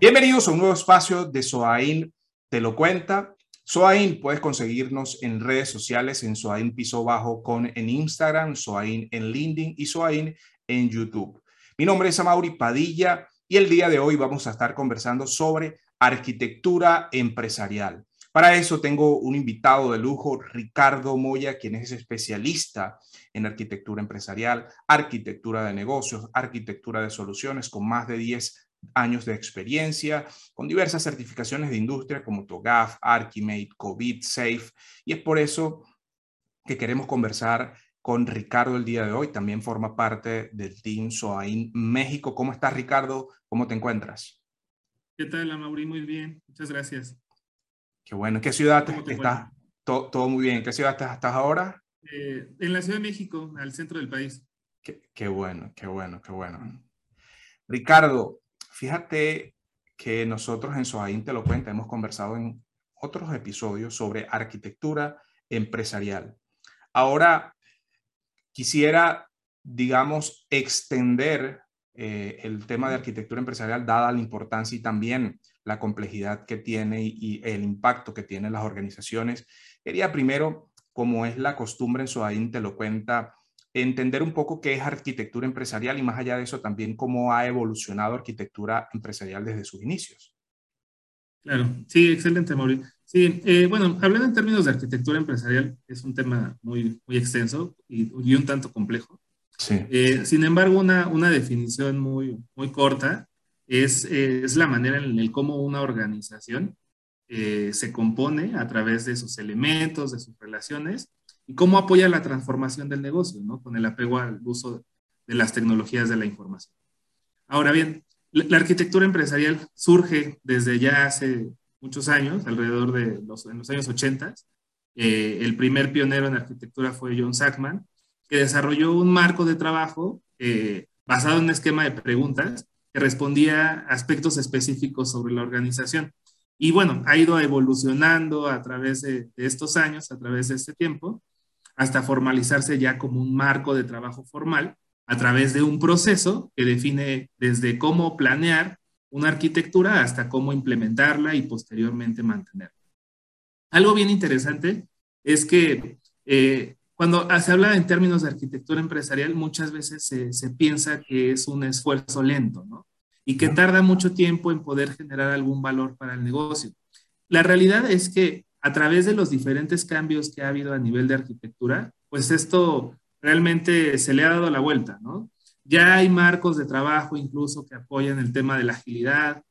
Bienvenidos a un nuevo espacio de Soain Te lo cuenta. Soain puedes conseguirnos en redes sociales en Soain Piso Bajo con en Instagram, Soain en LinkedIn y Soain en YouTube. Mi nombre es Amaury Padilla y el día de hoy vamos a estar conversando sobre arquitectura empresarial. Para eso tengo un invitado de lujo, Ricardo Moya, quien es especialista en arquitectura empresarial, arquitectura de negocios, arquitectura de soluciones, con más de 10 años de experiencia, con diversas certificaciones de industria como TOGAF, Archimate, COVID, SAFE, y es por eso que queremos conversar con Ricardo el día de hoy. También forma parte del Team SOAIN México. ¿Cómo estás, Ricardo? ¿Cómo te encuentras? ¿Qué tal, Amaury? Muy bien, muchas gracias. Qué bueno. ¿En qué ciudad estás? Todo, todo, muy bien. ¿En qué ciudad estás, ahora? Eh, en la Ciudad de México, al centro del país. Qué, qué bueno, qué bueno, qué bueno. Ricardo, Fíjate que nosotros en Soaín Te lo cuenta hemos conversado en otros episodios sobre arquitectura empresarial. Ahora quisiera, digamos, extender eh, el tema de arquitectura empresarial dada la importancia y también la complejidad que tiene y, el impacto que tienen las organizaciones. Quería primero, como es la costumbre en Soaín Te lo cuenta, entender un poco qué es arquitectura empresarial y más allá de eso también cómo ha evolucionado arquitectura empresarial desde sus inicios. Claro, sí, excelente, Mauricio. Sí, eh, bueno, hablando en términos de arquitectura empresarial, es un tema muy, muy extenso y, un tanto complejo. Sí. Eh, sin embargo, una, una definición muy, muy corta es, es la manera en la cómo una organización eh, se compone a través de sus elementos, de sus relaciones y cómo apoya la transformación del negocio, ¿no? Con el apego al uso de las tecnologías de la información. Ahora bien, la, arquitectura empresarial surge desde ya hace muchos años, alrededor de los, en los años 80. Eh, el primer pionero en arquitectura fue John Sackman, que desarrolló un marco de trabajo eh, basado en un esquema de preguntas que respondía a aspectos específicos sobre la organización. Y bueno, ha ido evolucionando a través de, de estos años, a través de este tiempo, hasta formalizarse ya como un marco de trabajo formal a través de un proceso que define desde cómo planear una arquitectura hasta cómo implementarla y posteriormente mantenerla. Algo bien interesante es que eh, cuando se habla en términos de arquitectura empresarial, muchas veces se, se, piensa que es un esfuerzo lento, ¿no? Y que tarda mucho tiempo en poder generar algún valor para el negocio. La realidad es que a través de los diferentes cambios que ha habido a nivel de arquitectura, pues esto realmente se le ha dado la vuelta, ¿no? Ya hay marcos de trabajo incluso que apoyan el tema de la agilidad,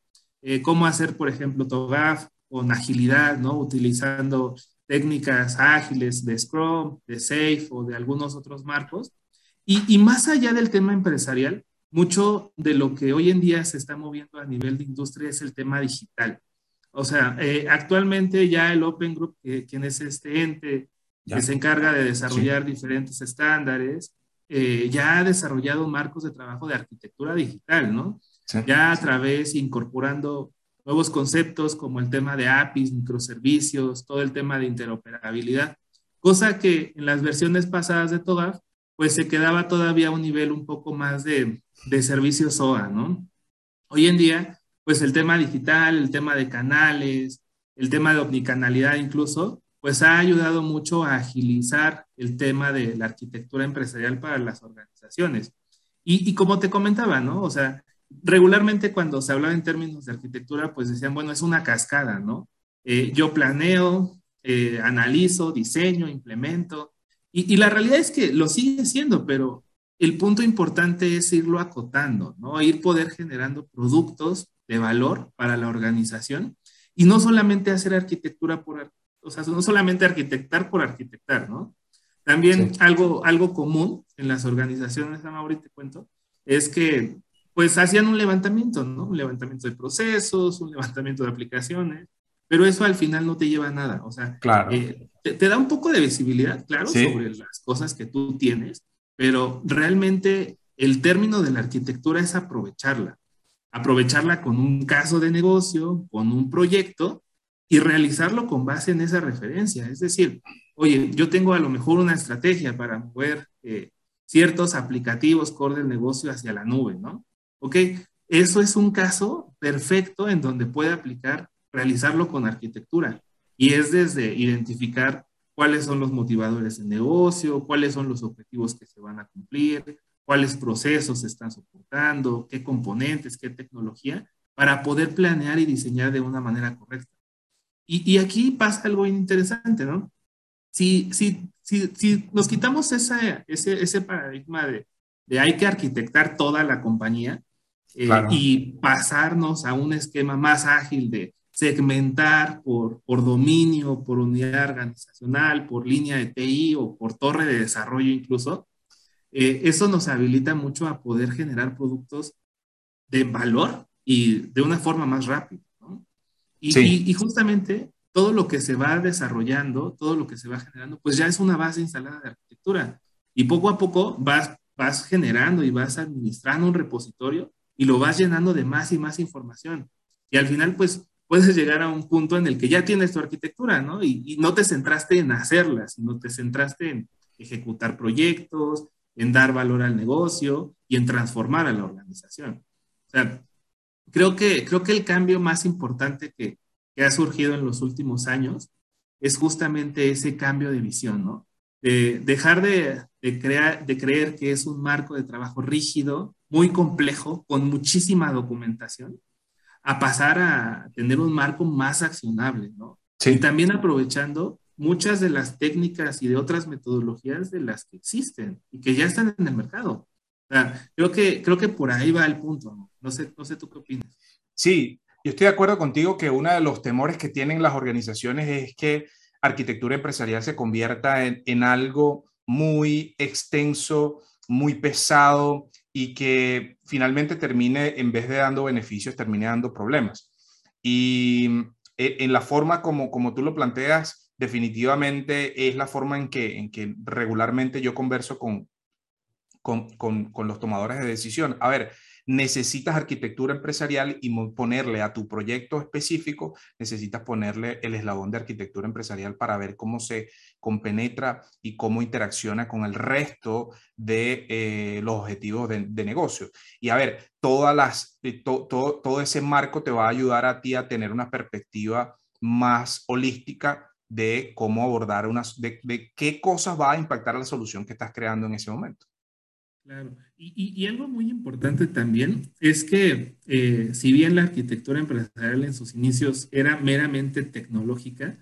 eh, cómo hacer, por ejemplo, TOGAF con agilidad, ¿no? Utilizando técnicas ágiles de Scrum, de Safe o de algunos otros marcos. Y, y más allá del tema empresarial, mucho de lo que hoy en día se está moviendo a nivel de industria es el tema digital. O sea, eh, actualmente ya el Open Group, quien es este ente que se encarga de desarrollar diferentes estándares, eh, ya ha desarrollado marcos de trabajo de arquitectura digital, ¿no? Ya a través, incorporando nuevos conceptos como el tema de APIs, microservicios, todo el tema de interoperabilidad, cosa que en las versiones pasadas de TOGAF, pues se quedaba todavía a un nivel un poco más de, de servicio SOA, ¿no? Hoy en día, pues el tema digital, el tema de canales, el tema de omnicanalidad incluso, pues ha ayudado mucho a agilizar el tema de la arquitectura empresarial para las organizaciones. Y, como te comentaba, ¿no? O sea, regularmente cuando se hablaba en términos de arquitectura, pues decían, bueno, es una cascada, ¿no? Eh, yo planeo, eh, analizo, diseño, implemento. Y, y, la realidad es que lo sigue siendo, pero el punto importante es irlo acotando, ¿no? Ir poder generando productos de valor para la organización y no solamente hacer arquitectura por, o sea, no solamente arquitectar por arquitectar, ¿no? También algo, algo común en las organizaciones, ahorita te cuento, es que pues hacían un levantamiento, ¿no? Un levantamiento de procesos, un levantamiento de aplicaciones, pero eso al final no te lleva a nada, o sea, claro. Eh, te, da un poco de visibilidad, claro, sobre las cosas que tú tienes, pero realmente el término de la arquitectura es aprovecharla aprovecharla con un caso de negocio, con un proyecto y realizarlo con base en esa referencia. Es decir, oye, yo tengo a lo mejor una estrategia para mover eh, ciertos aplicativos core del negocio hacia la nube, ¿no? Ok, eso es un caso perfecto en donde puede aplicar, realizarlo con arquitectura. Y es desde identificar cuáles son los motivadores de negocio, cuáles son los objetivos que se van a cumplir, cuáles procesos se están soportando, qué componentes, qué tecnología, para poder planear y diseñar de una manera correcta. Y, aquí pasa algo interesante, ¿no? Si, si, si, si nos quitamos ese, ese paradigma de, de hay que arquitectar toda la compañía, eh, y pasarnos a un esquema más ágil de segmentar por, por dominio, por unidad organizacional, por línea de TI o por torre de desarrollo incluso, eh, eso nos habilita mucho a poder generar productos de valor y de una forma más rápida. ¿no? Y, y, justamente todo lo que se va desarrollando, todo lo que se va generando, pues ya es una base instalada de arquitectura. Y poco a poco vas, vas generando y vas administrando un repositorio y lo vas llenando de más y más información. Y al final, pues, puedes llegar a un punto en el que ya tienes tu arquitectura, ¿no? Y, no te centraste en hacerla, sino te centraste en ejecutar proyectos, en dar valor al negocio y en transformar a la organización. O sea, creo que, creo que el cambio más importante que, que ha surgido en los últimos años es justamente ese cambio de visión, ¿no? De dejar de, de, crear, de creer que es un marco de trabajo rígido muy complejo, con muchísima documentación, a pasar a tener un marco más accionable, ¿no? Sí. Y también aprovechando muchas de las técnicas y de otras metodologías de las que existen y que ya están en el mercado. O sea, creo que, creo que por ahí va el punto. ¿no? No, sé, no sé tú qué opinas. Sí, yo estoy de acuerdo contigo que uno de los temores que tienen las organizaciones es que arquitectura empresarial se convierta en, en algo muy extenso, muy pesado y que finalmente termine, en vez de dando beneficios, termine dando problemas. Y eh, en la forma como, como tú lo planteas, definitivamente es la forma en que, en que regularmente yo converso con, con, con, con los tomadores de decisión. A ver, necesitas arquitectura empresarial y ponerle a tu proyecto específico, necesitas ponerle el eslabón de arquitectura empresarial para ver cómo se compenetra y cómo interacciona con el resto de eh, los objetivos de, negocio. Y a ver, todas las, eh, todo ese marco te va a ayudar a ti a tener una perspectiva más holística de cómo abordar unas, de, de qué cosas va a impactar la solución que estás creando en ese momento. Claro, y, algo muy importante también es que eh, si bien la arquitectura empresarial en sus inicios era meramente tecnológica,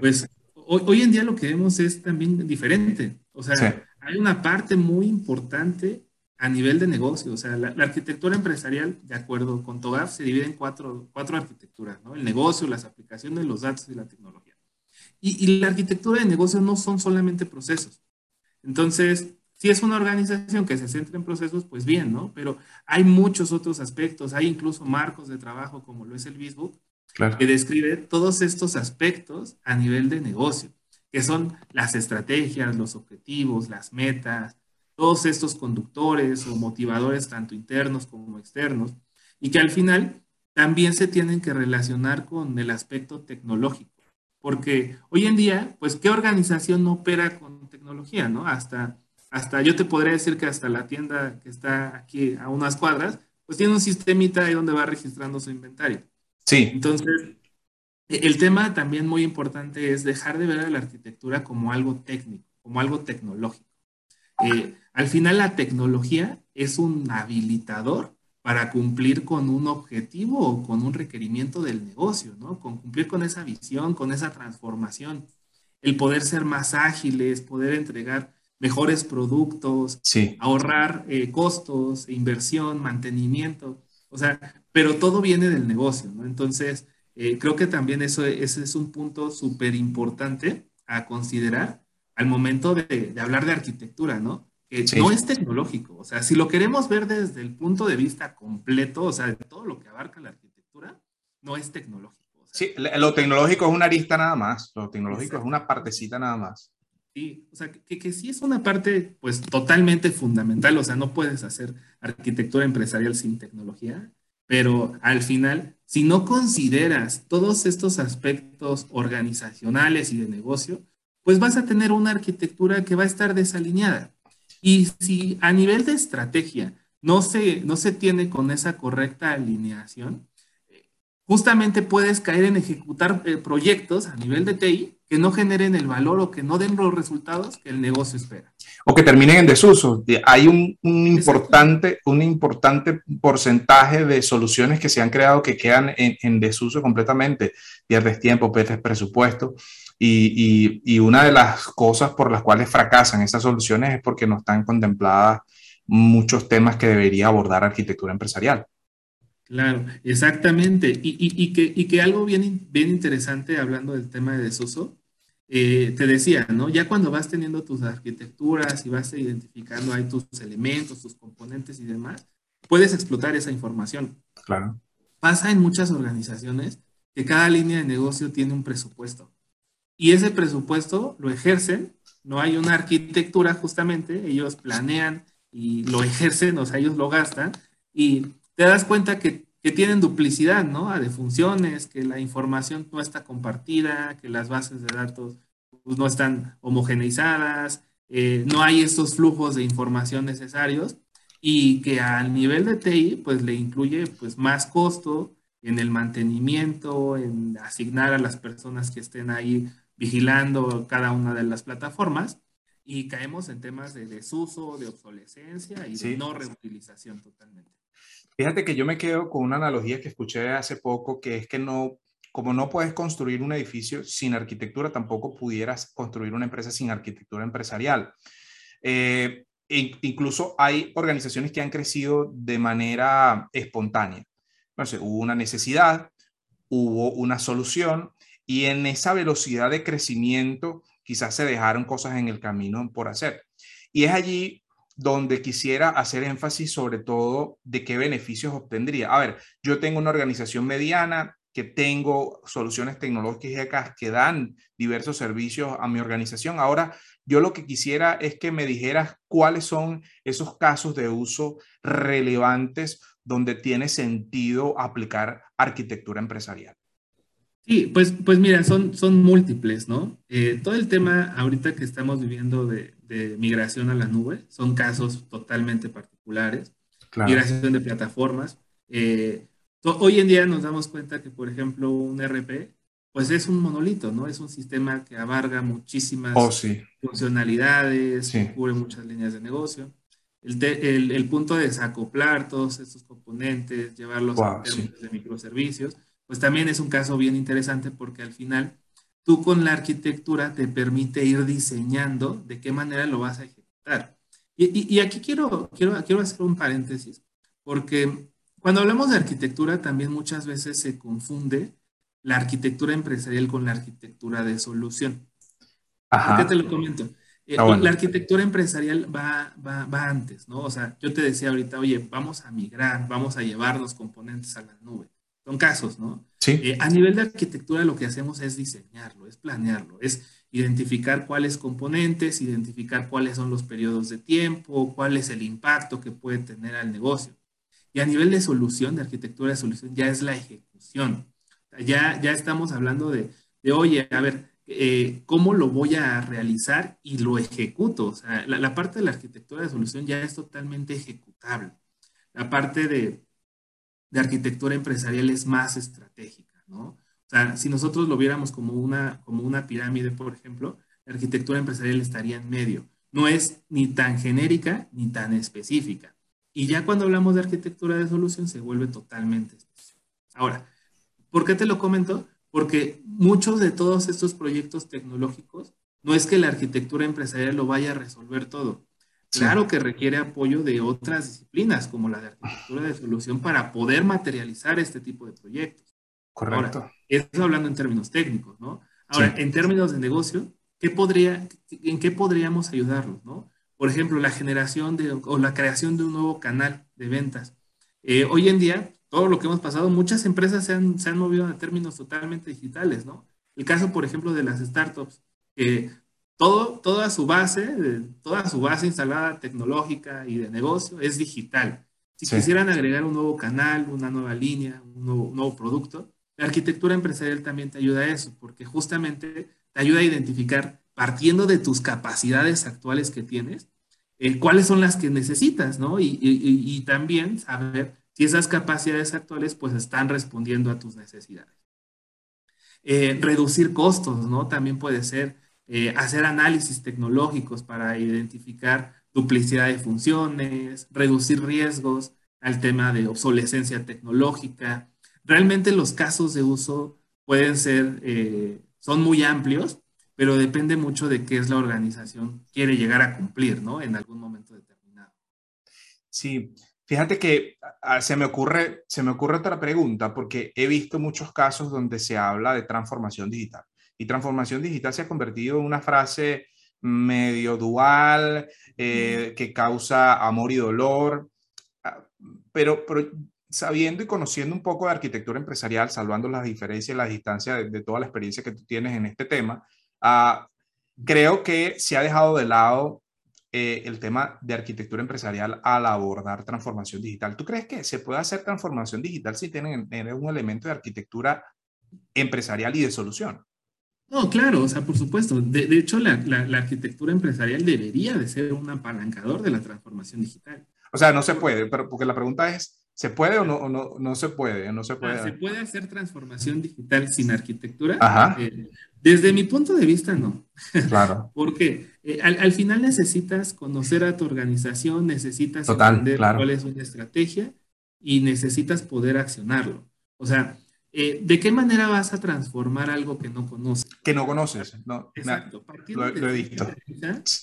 pues hoy, en día lo que vemos es también diferente. O sea, hay una parte muy importante a nivel de negocio. O sea, la, arquitectura empresarial, de acuerdo con TOGAF, se divide en cuatro, cuatro arquitecturas, ¿no? El negocio, las aplicaciones, los datos y la tecnología. Y, y la arquitectura de negocio no son solamente procesos. Entonces, si es una organización que se centra en procesos, pues bien, ¿no? Pero hay muchos otros aspectos, hay incluso marcos de trabajo como lo es el Facebook, que describe todos estos aspectos a nivel de negocio, que son las estrategias, los objetivos, las metas, todos estos conductores o motivadores, tanto internos como externos, y que al final también se tienen que relacionar con el aspecto tecnológico. Porque hoy en día, pues, ¿qué organización no opera con tecnología, no? Hasta hasta yo te podría decir que hasta la tienda que está aquí a unas cuadras, pues tiene un sistemita ahí donde va registrando su inventario. Sí. Entonces, e, el tema también muy importante es dejar de ver a la arquitectura como algo técnico, como algo tecnológico. Eh, al final la tecnología es un habilitador para cumplir con un objetivo o con un requerimiento del negocio, ¿no? Con cumplir con esa visión, con esa transformación, el poder ser más ágiles, poder entregar mejores productos, ahorrar eh, costos, inversión, mantenimiento, o sea, pero todo viene del negocio, ¿no? Entonces, eh, creo que también eso, ese es un punto súper importante a considerar al momento de, hablar de arquitectura, ¿no? Que no es tecnológico, o sea, si lo queremos ver desde el punto de vista completo, o sea, de todo lo que abarca la arquitectura, no es tecnológico. sí, lo tecnológico es una arista nada más, lo tecnológico es una partecita nada más. Sí, o sea, que, que, sí es una parte pues totalmente fundamental, o sea, no puedes hacer arquitectura empresarial sin tecnología, pero al final, si no consideras todos estos aspectos organizacionales y de negocio, pues vas a tener una arquitectura que va a estar desalineada. Y si a nivel de estrategia no se, no se tiene con esa correcta alineación, justamente puedes caer en ejecutar eh, proyectos a nivel de TI que no generen el valor o que no den los resultados que el negocio espera. O que terminen en desuso. Hay un, importante, un importante porcentaje de soluciones que se han creado que quedan en, desuso completamente. Pierdes tiempo, pierdes presupuesto. Y, y, una de las cosas por las cuales fracasan esas soluciones es porque no están contempladas muchos temas que debería abordar arquitectura empresarial. Claro, exactamente. Y, y, que, y que algo bien, bien interesante hablando del tema de desuso, eh, te decía, ¿no? Ya cuando vas teniendo tus arquitecturas y vas identificando ahí tus elementos, tus componentes y demás, puedes explotar esa información. Claro. Pasa en muchas organizaciones que cada línea de negocio tiene un presupuesto. Y ese presupuesto lo ejercen, no hay una arquitectura justamente, ellos planean y lo ejercen, o sea, ellos lo gastan y te das cuenta que, tienen duplicidad, ¿no? De funciones, que la información no está compartida, que las bases de datos pues, no están homogeneizadas, eh, no hay estos flujos de información necesarios y que al nivel de TI, pues le incluye pues más costo en el mantenimiento, en asignar a las personas que estén ahí vigilando cada una de las plataformas y caemos en temas de desuso, de obsolescencia y de no reutilización totalmente. Fíjate que yo me quedo con una analogía que escuché hace poco, que es que no, como no puedes construir un edificio sin arquitectura, tampoco pudieras construir una empresa sin arquitectura empresarial. Eh, incluso hay organizaciones que han crecido de manera espontánea. Entonces, hubo una necesidad, hubo una solución y en esa velocidad de crecimiento quizás se dejaron cosas en el camino por hacer. Y es allí donde quisiera hacer énfasis sobre todo de qué beneficios obtendría. A ver, yo tengo una organización mediana que tengo soluciones tecnológicas que dan diversos servicios a mi organización. Ahora, yo lo que quisiera es que me dijeras cuáles son esos casos de uso relevantes donde tiene sentido aplicar arquitectura empresarial. Sí, pues, pues mira, son, son múltiples, ¿no? Eh, todo el tema ahorita que estamos viviendo de, de, migración a la nube son casos totalmente particulares. Migración de plataformas. Eh, hoy en día nos damos cuenta que, por ejemplo, un RP, pues es un monolito, ¿no? Es un sistema que abarga muchísimas oh, funcionalidades, cubre muchas líneas de negocio. El, el, el, punto de desacoplar todos estos componentes, llevarlos a términos de microservicios, pues también es un caso bien interesante porque al final tú con la arquitectura te permite ir diseñando de qué manera lo vas a ejecutar. Y, aquí quiero, quiero, quiero hacer un paréntesis, porque cuando hablamos de arquitectura también muchas veces se confunde la arquitectura empresarial con la arquitectura de solución. ¿Por qué te lo comento? Eh, ah, la arquitectura empresarial va, va, va, antes, ¿no? O sea, yo te decía ahorita, oye, vamos a migrar, vamos a llevar los componentes a la nube. Son casos, ¿no? Sí. Eh, a nivel de arquitectura lo que hacemos es diseñarlo, es planearlo, es identificar cuáles componentes, identificar cuáles son los periodos de tiempo, cuál es el impacto que puede tener al negocio. Y a nivel de solución, de arquitectura de solución, ya es la ejecución. Ya, ya estamos hablando de, de oye, a ver, eh, cómo lo voy a realizar y lo ejecuto. O sea, la, la, parte de la arquitectura de solución ya es totalmente ejecutable. La parte de, de arquitectura empresarial es más estratégica, ¿no? O sea, si nosotros lo viéramos como una, como una pirámide, por ejemplo, la arquitectura empresarial estaría en medio. No es ni tan genérica ni tan específica. Y ya cuando hablamos de arquitectura de solución se vuelve totalmente específica. Ahora, ¿por qué te lo comento? Porque muchos de todos estos proyectos tecnológicos no es que la arquitectura empresarial lo vaya a resolver todo. Claro que requiere apoyo de otras disciplinas, como la de arquitectura de solución, para poder materializar este tipo de proyectos. Correcto. Ahora, eso hablando en términos técnicos, ¿no? Ahora, en términos de negocio, ¿qué podría, ¿en qué podríamos ayudarlos, no? Por ejemplo, la generación de, o la creación de un nuevo canal de ventas. Eh, hoy en día, todo lo que hemos pasado, muchas empresas se han, se han movido a términos totalmente digitales, ¿no? El caso, por ejemplo, de las startups, que todo, toda su base, toda su base instalada tecnológica y de negocio es digital. Si quisieran agregar un nuevo canal, una nueva línea, un nuevo, producto, la arquitectura empresarial también te ayuda a eso, porque justamente te ayuda a identificar, partiendo de tus capacidades actuales que tienes, eh, cuáles son las que necesitas, ¿no? Y, y, también saber si esas capacidades actuales pues están respondiendo a tus necesidades. Eh, reducir costos, ¿no? También puede ser eh, hacer análisis tecnológicos para identificar duplicidad de funciones, reducir riesgos al tema de obsolescencia tecnológica. Realmente los casos de uso pueden ser, eh, son muy amplios, pero depende mucho de qué es la organización quiere llegar a cumplir, ¿no? En algún momento determinado. Sí, fíjate que se me ocurre, se me ocurre otra pregunta, porque he visto muchos casos donde se habla de transformación digital. Y transformación digital se ha convertido en una frase medio dual, eh, que causa amor y dolor, ah, pero, pero sabiendo y conociendo un poco de arquitectura empresarial, salvando las diferencias y las distancias de, toda la experiencia que tú tienes en este tema, uh, creo que se ha dejado de lado eh, el tema de arquitectura empresarial al abordar transformación digital. ¿Tú crees que se puede hacer transformación digital si tienen, tienen un elemento de arquitectura empresarial y de solución? No, claro, o sea, por supuesto. De, hecho, la, la, arquitectura empresarial debería de ser un apalancador de la transformación digital. O sea, no se puede, pero porque la pregunta es, ¿se puede o no, no, no se puede? No se puede. Ah, ¿Se puede hacer transformación digital sin arquitectura? Ajá. Eh, desde mi punto de vista, no. Claro. Porque eh, al, al, final necesitas conocer a tu organización, necesitas entender cuál es una estrategia y necesitas poder accionarlo. O sea, eh, ¿de qué manera vas a transformar algo que no conoces? Que no conoces, no. Exacto. Lo, he visto.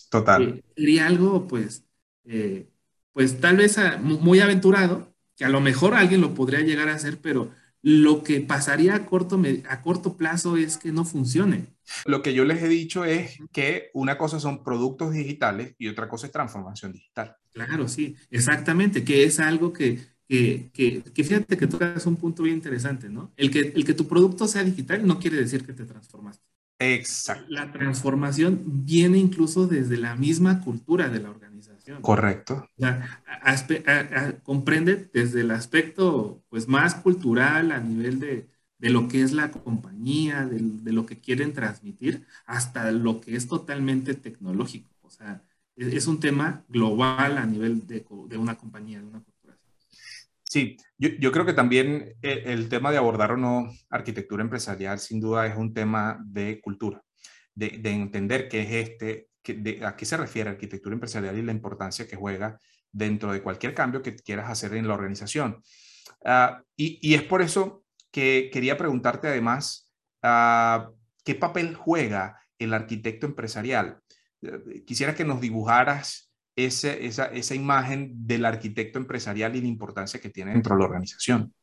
Total. Eh, sería algo, pues, eh, pues tal vez muy aventurado, que a lo mejor alguien lo podría llegar a hacer, pero lo que pasaría a corto, a corto plazo es que no funcione. Lo que yo les he dicho es que una cosa son productos digitales y otra cosa es transformación digital. Claro, sí, exactamente, que es algo que que, que, fíjate que tocas un punto bien interesante, ¿no? El que, el que tu producto sea digital no quiere decir que te transformaste. Exacto. La transformación viene incluso desde la misma cultura de la organización. Correcto. O sea, comprende desde el aspecto pues, más cultural a nivel de, de lo que es la compañía, de, de, lo que quieren transmitir, hasta lo que es totalmente tecnológico. O sea, es, es un tema global a nivel de, de una compañía, de una Sí, yo, creo que también eh, el, tema de abordar o no arquitectura empresarial sin duda es un tema de cultura, de, entender qué es este, a qué se refiere arquitectura empresarial y la importancia que juega dentro de cualquier cambio que quieras hacer en la organización. Ah, y, es por eso que quería preguntarte además, ah, ¿qué papel juega el arquitecto empresarial? Eh, quisiera que nos dibujaras ese, esa, esa imagen del arquitecto empresarial y la importancia que tiene dentro de la organización?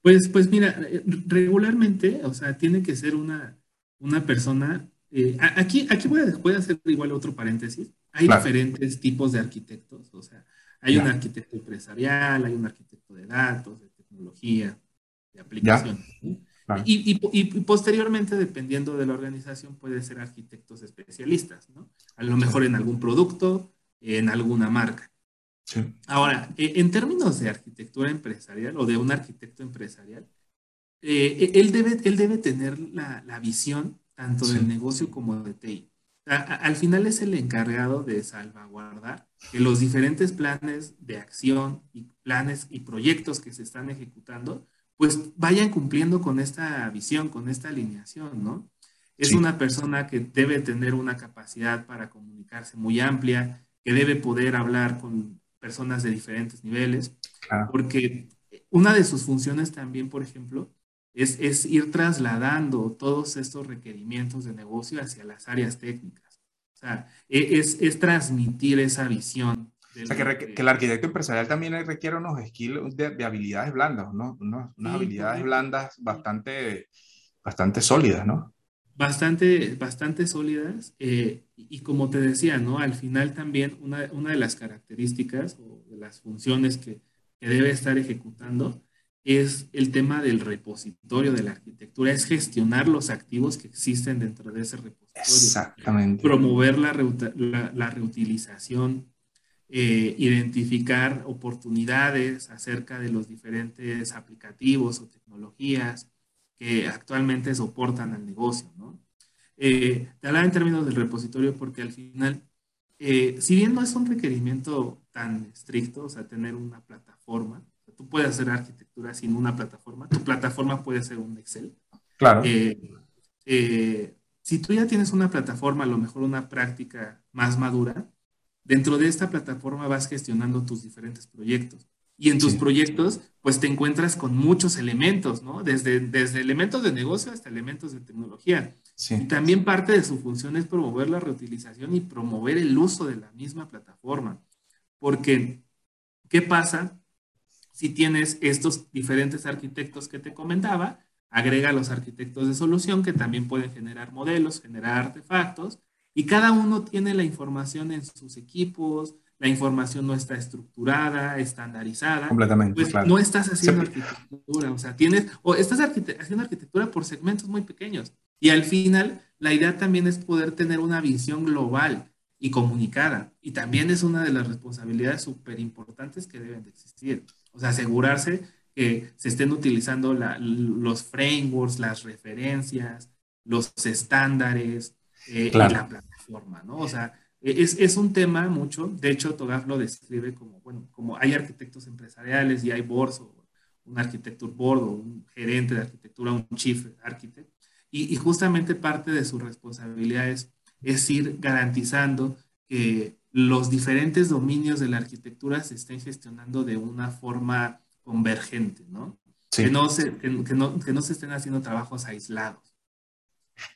Pues, pues mira, eh, regularmente, o sea, tiene que ser una, una persona. Eh, aquí aquí voy a, hacer igual otro paréntesis. Hay diferentes tipos de arquitectos, o sea, hay un arquitecto empresarial, hay un arquitecto de datos, de tecnología, de aplicación. Y, y, posteriormente, dependiendo de la organización, puede ser arquitectos especialistas, ¿no? A lo mejor en algún producto, en alguna marca. Ahora, e, en términos de arquitectura empresarial o de un arquitecto empresarial, eh, él, debe, él debe tener la, visión tanto del negocio como de TI. al final es el encargado de salvaguardar que los diferentes planes de acción y planes y proyectos que se están ejecutando, pues vayan cumpliendo con esta visión, con esta alineación, ¿no? Es una persona que debe tener una capacidad para comunicarse muy amplia, que debe poder hablar con personas de diferentes niveles, porque una de sus funciones también, por ejemplo, es, es, ir trasladando todos estos requerimientos de negocio hacia las áreas técnicas. O sea, e, es, es transmitir esa visión. O sea, que, que, el arquitecto empresarial también requiere unos skills de, habilidades blandas, ¿no? unas habilidades blandas bastante, bastante sólidas, ¿no? Bastante, bastante sólidas. Eh, y como te decía, ¿no? Al final también una, una de las características o de las funciones que, que, debe estar ejecutando es el tema del repositorio de la arquitectura, es gestionar los activos que existen dentro de ese repositorio. Exactamente. Promover la, la, reutilización, eh, identificar oportunidades acerca de los diferentes aplicativos o tecnologías, que actualmente soportan al negocio, ¿no? Eh, te hablaba en términos del repositorio porque al final, eh, si bien no es un requerimiento tan estricto, o sea, tener una plataforma, tú puedes hacer arquitectura sin una plataforma. Tu plataforma puede ser un Excel. Claro. Eh, eh, si tú ya tienes una plataforma, a lo mejor una práctica más madura, dentro de esta plataforma vas gestionando tus diferentes proyectos. Y en tus proyectos, pues te encuentras con muchos elementos, ¿no? Desde, desde elementos de negocio hasta elementos de tecnología. Y también parte de su función es promover la reutilización y promover el uso de la misma plataforma. Porque, ¿qué pasa si tienes estos diferentes arquitectos que te comentaba? Agrega los arquitectos de solución que también pueden generar modelos, generar artefactos, y cada uno tiene la información en sus equipos, la información no está estructurada, estandarizada. Completamente, pues No estás haciendo arquitectura, o sea, tienes, o estás haciendo arquitectura por segmentos muy pequeños. Y al final, la idea también es poder tener una visión global y comunicada. Y también es una de las responsabilidades súper importantes que deben de existir. O sea, asegurarse que se estén utilizando los frameworks, las referencias, los estándares eh, y la plataforma, ¿no? O sea, es, es, un tema mucho, de hecho, Togaf lo describe como, bueno, como hay arquitectos empresariales y hay boards, o un arquitecture board, o un gerente de arquitectura, un chief architect, y, y justamente parte de su responsabilidad es, es, ir garantizando que los diferentes dominios de la arquitectura se estén gestionando de una forma convergente, ¿no? Que, no se, que, que, no, que no se estén haciendo trabajos aislados.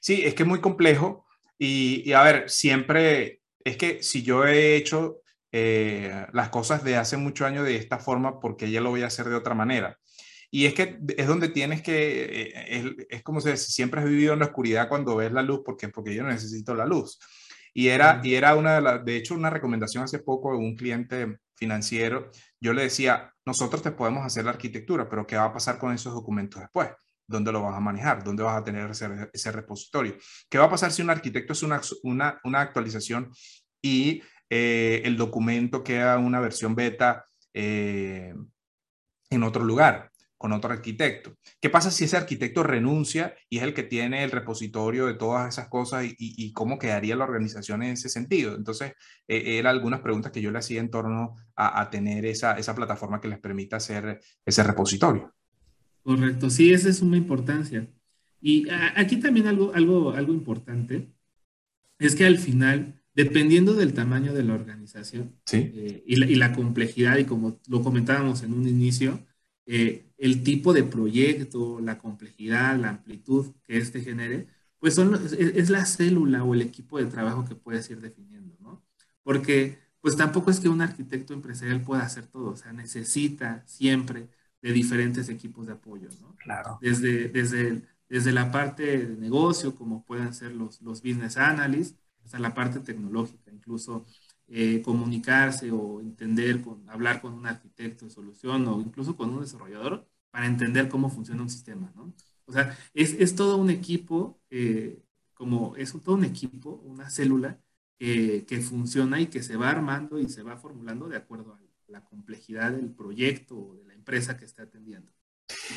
Sí, es que es muy complejo y, y a ver, siempre es que si yo he hecho eh, las cosas de hace muchos años de esta forma, porque ya lo voy a hacer de otra manera. Y es que es donde tienes que, eh, es, como si siempre has vivido en la oscuridad cuando ves la luz, porque, porque yo necesito la luz. Y era, y era una de las, de hecho, una recomendación hace poco de un cliente financiero. Yo le decía, nosotros te podemos hacer la arquitectura, pero ¿qué va a pasar con esos documentos después? ¿Dónde lo vas a manejar? ¿Dónde vas a tener ese, repositorio? ¿Qué va a pasar si un arquitecto es una, actualización y eh, el documento queda una versión beta eh, en otro lugar, con otro arquitecto? ¿Qué pasa si ese arquitecto renuncia y es el que tiene el repositorio de todas esas cosas y, cómo quedaría la organización en ese sentido? Entonces, eh, eran algunas preguntas que yo le hacía en torno a, a tener esa, esa plataforma que les permita hacer ese repositorio. Correcto, sí, esa es una importancia. Y aquí también algo, algo, algo importante es que al final, dependiendo del tamaño de la organización eh, y, la, complejidad, y como lo comentábamos en un inicio, eh, el tipo de proyecto, la complejidad, la amplitud que éste genere, pues son, es, es, la célula o el equipo de trabajo que puedes ir definiendo, ¿no? Porque pues tampoco es que un arquitecto empresarial pueda hacer todo, o sea, necesita siempre de diferentes equipos de apoyo, ¿no? Claro. Desde, desde, desde la parte de negocio, como pueden ser los, los business analysts, hasta la parte tecnológica, incluso eh, comunicarse o entender, con, hablar con un arquitecto de solución o incluso con un desarrollador para entender cómo funciona un sistema, ¿no? O sea, es, es todo un equipo, eh, como es todo un equipo, una célula que funciona y que se va armando y se va formulando de acuerdo a la complejidad del proyecto o de la empresa que está atendiendo.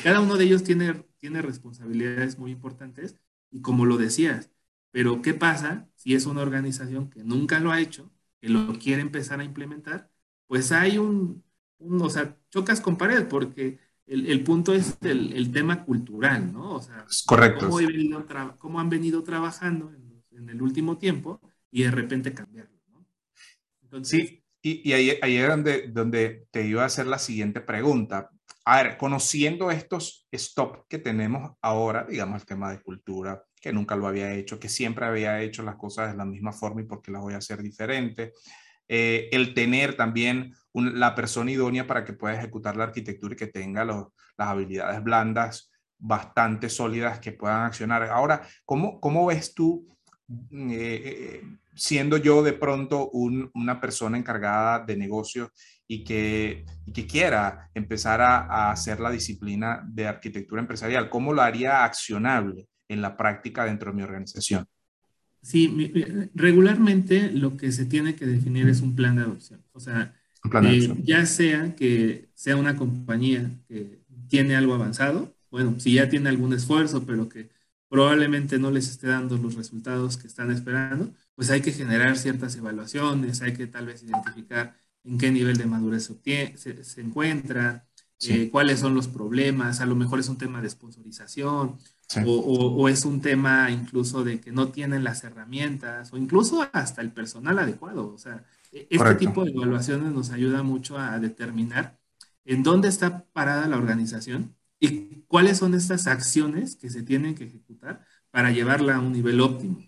cada uno de ellos tiene, tiene responsabilidades muy importantes y como lo decías, pero ¿qué pasa si es una organización que nunca lo ha hecho, que lo quiere empezar a implementar? Pues hay un, o sea, chocas con pared porque el, el punto es el, el, tema cultural, ¿no? O sea, correcto. Cómo, cómo, han venido trabajando en, en, el último tiempo y de repente cambiarlo, ¿no? Entonces, sí. Y, ahí, ahí, es donde, donde te iba a hacer la siguiente pregunta. A ver, conociendo estos stop que tenemos ahora, digamos el tema de cultura, que nunca lo había hecho, que siempre había hecho las cosas de la misma forma y porque las voy a hacer diferente, eh, el tener también la persona idónea para que pueda ejecutar la arquitectura y que tenga las habilidades blandas bastante sólidas que puedan accionar. Ahora, ¿cómo, cómo ves tú eh, eh, siendo yo de pronto una persona encargada de negocios y que, que quiera empezar a, hacer la disciplina de arquitectura empresarial, ¿cómo lo haría accionable en la práctica dentro de mi organización? Sí, regularmente lo que se tiene que definir es un plan de adopción. O sea, eh, ya sea que sea una compañía que tiene algo avanzado, bueno, si ya tiene algún esfuerzo, pero que probablemente no les esté dando los resultados que están esperando, pues hay que generar ciertas evaluaciones, hay que tal vez identificar en qué nivel de madurez se, se, encuentra, eh, cuáles son los problemas, a lo mejor es un tema de sponsorización o, es un tema incluso de que no tienen las herramientas o incluso hasta el personal adecuado. O sea, e, este tipo de evaluaciones nos ayuda mucho a determinar en dónde está parada la organización y cuáles son estas acciones que se tienen que ejecutar para llevarla a un nivel óptimo.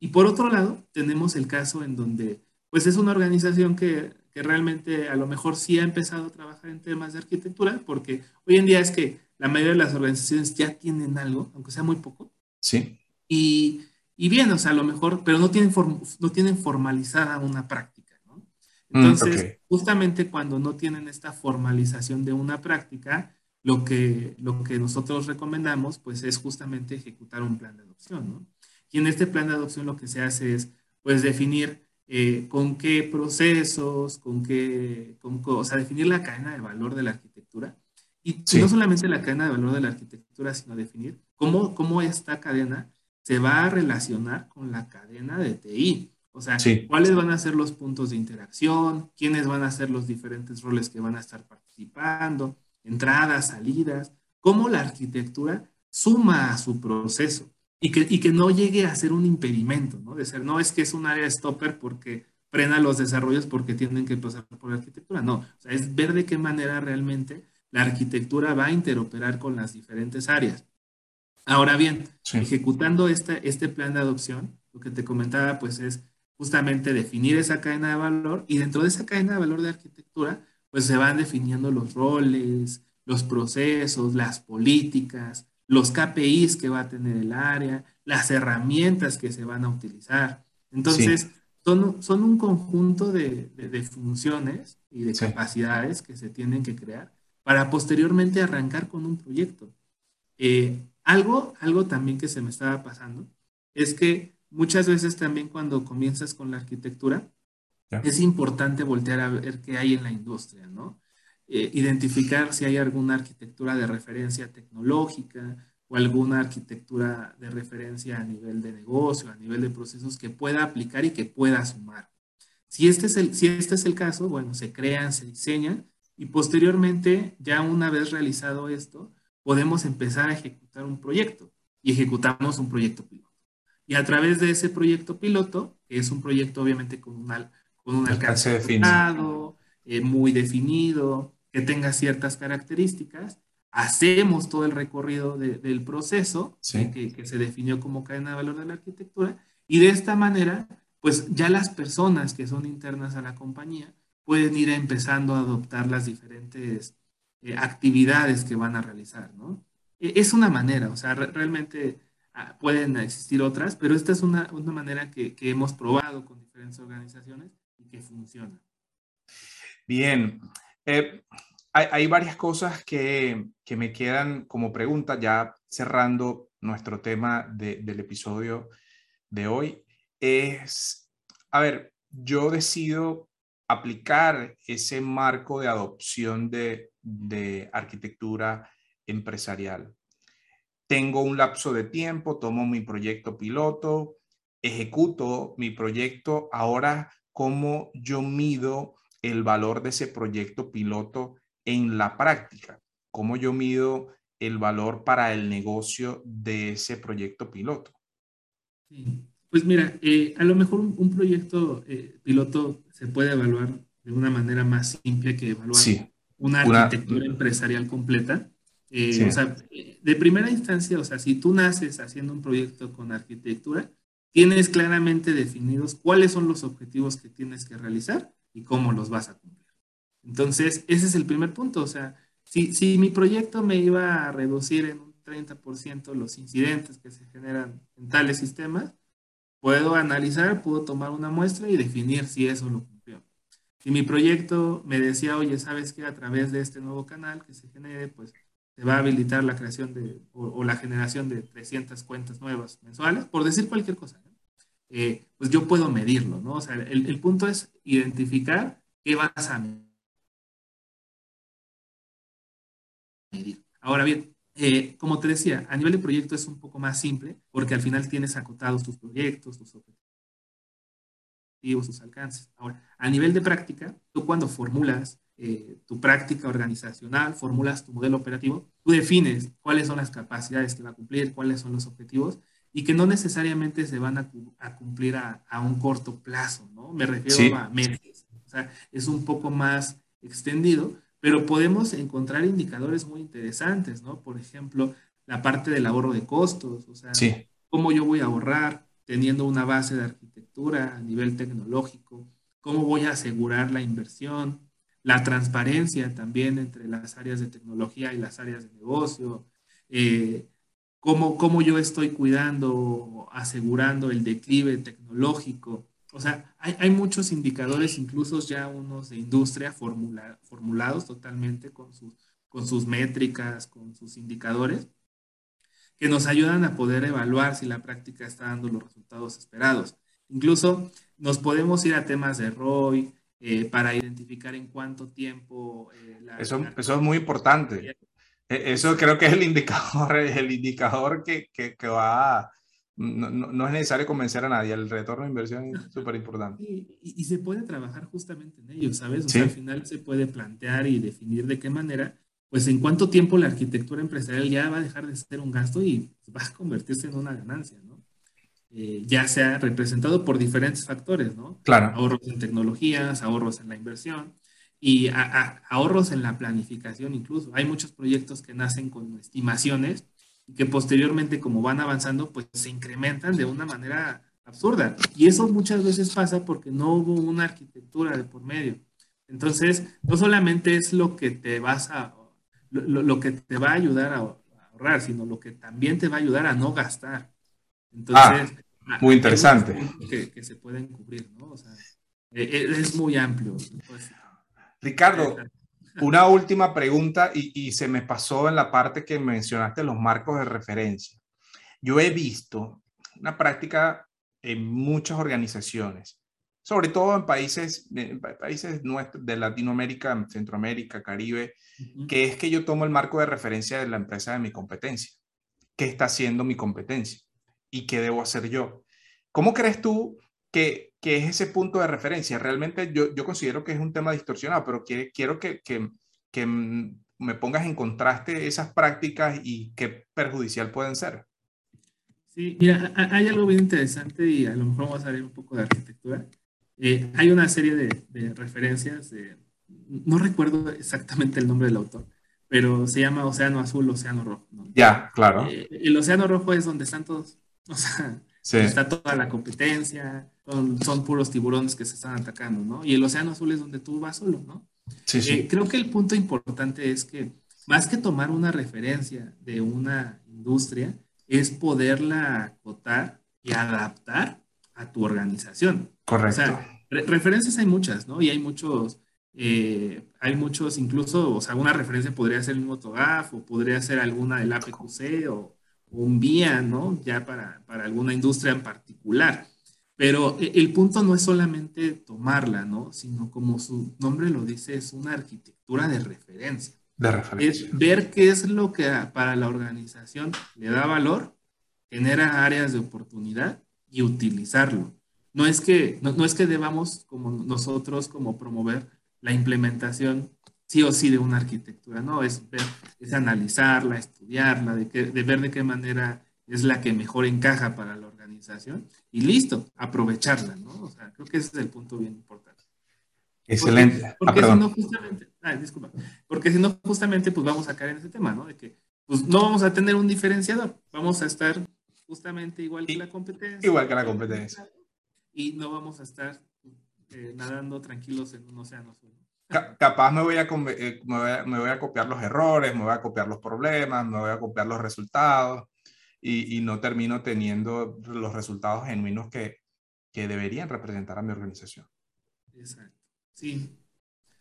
Y por otro lado, tenemos el caso en donde pues es una organización que, que realmente a lo mejor sí ha empezado a trabajar en temas de arquitectura, porque hoy en día es que la mayoría de las organizaciones ya tienen algo, aunque sea muy poco. Sí. Y, y bien, o sea, a lo mejor, pero no tienen, no tienen formalizada una práctica, ¿no? Mm, Entonces, justamente cuando no tienen esta formalización de una práctica, lo que, lo que nosotros recomendamos, pues, es justamente ejecutar un plan de adopción, ¿no? Y en este plan de adopción lo que se hace es, pues, definir eh, con qué procesos, con qué, con, o sea, definir la cadena de valor de la arquitectura y no solamente la cadena de valor de la arquitectura, sino definir cómo, cómo esta cadena se va a relacionar con la cadena de TI. O sea, cuáles van a ser los puntos de interacción, quiénes van a ser los diferentes roles que van a estar participando, entradas, salidas, cómo la arquitectura suma a su proceso y que, y que no llegue a ser un impedimento, ¿no? De ser, no es que es un área stopper porque frena los desarrollos porque tienen que pasar por la arquitectura, no, o sea, es ver de qué manera realmente la arquitectura va a interoperar con las diferentes áreas. Ahora bien, ejecutando este, este plan de adopción, lo que te comentaba pues es justamente definir esa cadena de valor y dentro de esa cadena de valor de arquitectura pues se van definiendo los roles, los procesos, las políticas, los KPIs que va a tener el área, las herramientas que se van a utilizar. Entonces, son, son, un conjunto de, de, funciones y de capacidades que se tienen que crear para posteriormente arrancar con un proyecto. Eh, algo, algo también que se me estaba pasando es que muchas veces también cuando comienzas con la arquitectura, es importante voltear a ver qué hay en la industria, ¿no? Eh, identificar si hay alguna arquitectura de referencia tecnológica o alguna arquitectura de referencia a nivel de negocio, a nivel de procesos que pueda aplicar y que pueda sumar. Si este es el, si este es el caso, bueno, se crean, se diseñan y posteriormente, ya una vez realizado esto, podemos empezar a ejecutar un proyecto y ejecutamos un proyecto piloto. Y a través de ese proyecto piloto, que es un proyecto obviamente con un, con un alcance, definido, eh, muy definido, que tenga ciertas características, hacemos todo el recorrido del proceso que, que, se definió como cadena de valor de la arquitectura y de esta manera, pues ya las personas que son internas a la compañía pueden ir empezando a adoptar las diferentes eh, actividades que van a realizar, ¿no? E, es una manera, o sea, realmente ah, pueden existir otras, pero esta es una, una manera que, que, hemos probado con diferentes organizaciones y que funciona. Bien, eh, hay, varias cosas que, que, me quedan como pregunta, ya cerrando nuestro tema de, del episodio de hoy. Es, a ver, yo decido aplicar ese marco de adopción de, arquitectura empresarial. Tengo un lapso de tiempo, tomo mi proyecto piloto, ejecuto mi proyecto. Ahora, ¿cómo yo mido el valor de ese proyecto piloto en la práctica? ¿Cómo yo mido el valor para el negocio de ese proyecto piloto? Pues mira, eh, a lo mejor un, proyecto eh, piloto se puede evaluar de una manera más simple que evaluar una arquitectura empresarial completa. Eh, o sea, de primera instancia, o sea, si tú naces haciendo un proyecto con arquitectura, tienes claramente definidos cuáles son los objetivos que tienes que realizar y cómo los vas a cumplir. Entonces, ese es el primer punto. O sea, si, si mi proyecto me iba a reducir en un 30% los incidentes que se generan en tales sistemas, puedo analizar, puedo tomar una muestra y definir si eso lo cumplió. Si mi proyecto me decía, oye, ¿sabes que A través de este nuevo canal que se genere, pues se va a habilitar la creación de, o, la generación de 300 cuentas nuevas mensuales, por decir cualquier cosa, eh, pues yo puedo medirlo, ¿no? O sea, el, el punto es identificar qué vas a medir. Ahora bien, eh, como te decía, a nivel de proyecto es un poco más simple porque al final tienes acotados tus proyectos, tus objetivos, tus alcances. Ahora, a nivel de práctica, tú cuando formulas eh, tu práctica organizacional, formulas tu modelo operativo, tú defines cuáles son las capacidades que va a cumplir, cuáles son los objetivos y que no necesariamente se van a, cumplir a, un corto plazo, ¿no? Me refiero a meses. O sea, es un poco más extendido, pero podemos encontrar indicadores muy interesantes, ¿no? Por ejemplo, la parte del ahorro de costos, o sea, cómo yo voy a ahorrar teniendo una base de arquitectura a nivel tecnológico, cómo voy a asegurar la inversión, la transparencia también entre las áreas de tecnología y las áreas de negocio, eh, cómo, cómo yo estoy cuidando, asegurando el declive tecnológico. O sea, hay, hay muchos indicadores, incluso ya unos de industria formulados totalmente con sus, con sus métricas, con sus indicadores, que nos ayudan a poder evaluar si la práctica está dando los resultados esperados. Incluso nos podemos ir a temas de ROI eh, para identificar en cuánto tiempo... Eh, eso, eso es muy importante. E, eso creo que es el indicador, el indicador que, que, que va... No, no, es necesario convencer a nadie, el retorno de inversión es súper importante. Y, y, se puede trabajar justamente en ello, ¿sabes? O sea, al final se puede plantear y definir de qué manera pues en cuánto tiempo la arquitectura empresarial ya va a dejar de ser un gasto y va a convertirse en una ganancia, ¿no? Eh, ya sea representado por diferentes factores, ¿no? Claro. Ahorros en tecnologías, ahorros en la inversión y ahorros en la planificación incluso. Hay muchos proyectos que nacen con estimaciones y que posteriormente, como van avanzando, pues se incrementan de una manera absurda. Y eso muchas veces pasa porque no hubo una arquitectura de por medio. Entonces, no solamente es lo que te vas a lo, que te va a ayudar a, ahorrar, sino lo que también te va a ayudar a no gastar. Entonces, ah, muy interesante. Que, se pueden cubrir, ¿no? O sea, e, e, es muy amplio. Pues. Ricardo, una última pregunta y, y, se me pasó en la parte que mencionaste los marcos de referencia. Yo he visto una práctica en muchas organizaciones sobre todo en países, en países nuestros, de Latinoamérica, Centroamérica, Caribe, que es que yo tomo el marco de referencia de la empresa de mi competencia. ¿Qué está haciendo mi competencia? ¿Y qué debo hacer yo? ¿Cómo crees tú que, que es ese punto de referencia? Realmente yo, yo considero que es un tema distorsionado, pero quiero, quiero que, que, que me pongas en contraste esas prácticas y qué perjudicial pueden ser. Sí, mira, hay algo bien interesante y a lo mejor vamos a ver un poco de arquitectura. Eh, hay una serie de, referencias, no recuerdo exactamente el nombre del autor, pero se llama Océano Azul, Océano Rojo. Ya, claro. Eh, el Océano Rojo es donde están todos, o sea, está toda la competencia, son, puros tiburones que se están atacando, ¿no? Y el Océano Azul es donde tú vas solo, ¿no? Sí, sí. Eh, creo que el punto importante es que más que tomar una referencia de una industria, es poderla acotar y adaptar a tu organización. Correcto. O sea, referencias hay muchas, ¿no? Y hay muchos, eh, hay muchos, incluso, o sea, una referencia podría ser el mismo TOGAF o podría ser alguna del APQC o, un VIA, ¿no? Ya para, para alguna industria en particular. Pero e, el punto no es solamente tomarla, ¿no? Sino como su nombre lo dice, es una arquitectura de referencia. De referencia. Es ver qué es lo que para la organización le da valor, genera áreas de oportunidad y utilizarlo. No es que, no, es que debamos como nosotros como promover la implementación sí o sí de una arquitectura, no, es, ver, es analizarla, estudiarla, de, de ver de qué manera es la que mejor encaja para la organización y listo, aprovecharla, ¿no? O sea, creo que ese es el punto bien importante. Excelente. Porque, ah, si no, justamente, disculpa, porque si no, justamente, pues vamos a caer en ese tema, ¿no? De que, pues no vamos a tener un diferenciador, vamos a estar justamente igual que la competencia. Igual que la competencia. Y no vamos a estar eh, nadando tranquilos en un océano azul. Capaz me voy, a, eh, me, voy a, copiar los errores, me voy a copiar los problemas, me voy a copiar los resultados y, y no termino teniendo los resultados genuinos que, que deberían representar a mi organización. Exacto. Sí.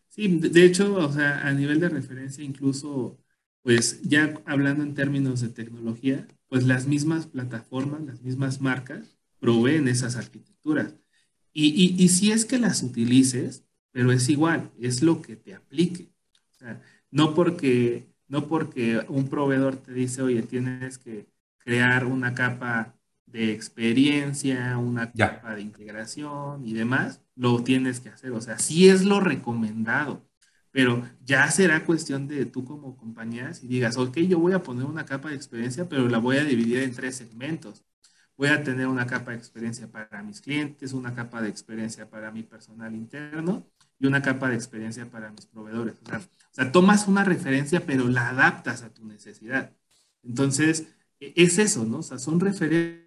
Sí, de hecho, o sea, a nivel de referencia, incluso, pues ya hablando en términos de tecnología, pues las mismas plataformas, las mismas marcas proveen esas arquitecturas. Y, y, si es que las utilices, pero es igual, es lo que te aplique. O sea, no porque, no porque un proveedor te dice, oye, tienes que crear una capa de experiencia, una capa de integración y demás, lo tienes que hacer. O sea, sí es lo recomendado, pero ya será cuestión de tú como compañía si digas, ok, yo voy a poner una capa de experiencia, pero la voy a dividir en tres segmentos. Voy a tener una capa de experiencia para mis clientes, una capa de experiencia para mi personal interno y una capa de experiencia para mis proveedores. O sea, o sea tomas una referencia, pero la adaptas a tu necesidad. Entonces, es eso, ¿no? O sea, son referencias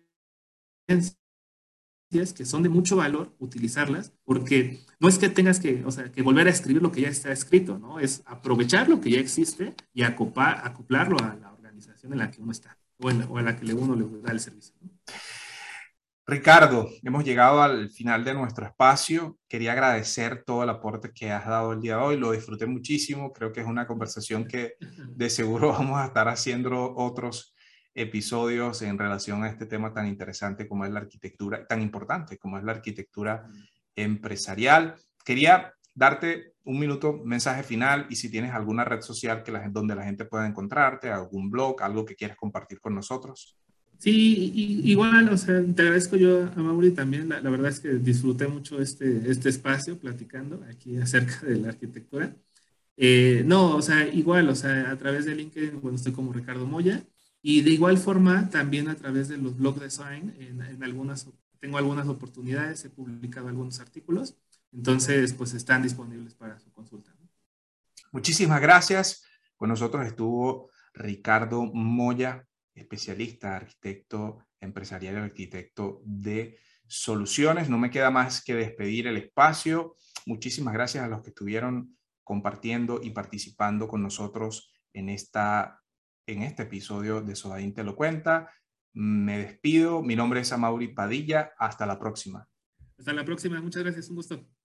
que son de mucho valor utilizarlas, porque no es que tengas que, o sea, que volver a escribir lo que ya está escrito, ¿no? Es aprovechar lo que ya existe y acoplarlo a la organización en la que uno está o, en a la que uno le da el servicio. Ricardo, hemos llegado al final de nuestro espacio. Quería agradecer todo el aporte que has dado el día de hoy. Lo disfruté muchísimo. Creo que es una conversación que de seguro vamos a estar haciendo otros episodios en relación a este tema tan interesante como es la arquitectura, tan importante como es la arquitectura empresarial. Quería darte un minuto, mensaje final y si tienes alguna red social que la, donde la gente pueda encontrarte, algún blog, algo que quieras compartir con nosotros. Sí, igual, o sea, te agradezco yo a Mauri también. La, verdad es que disfruté mucho este, este espacio platicando aquí acerca de la arquitectura. Eh, no, o sea, igual, o sea, a través de LinkedIn, bueno, estoy como Ricardo Moya, y de igual forma, también a través de los blogs design, en, en algunas, tengo algunas oportunidades, he publicado algunos artículos, entonces pues están disponibles para su consulta. Muchísimas gracias. Con nosotros estuvo Ricardo Moya, especialista, arquitecto empresarial y arquitecto de soluciones. No me queda más que despedir el espacio. Muchísimas gracias a los que estuvieron compartiendo y participando con nosotros en esta en este episodio de Sodaín Te lo cuenta. Me despido. Mi nombre es Amaury Padilla. Hasta la próxima. Hasta la próxima. Muchas gracias. Un gusto.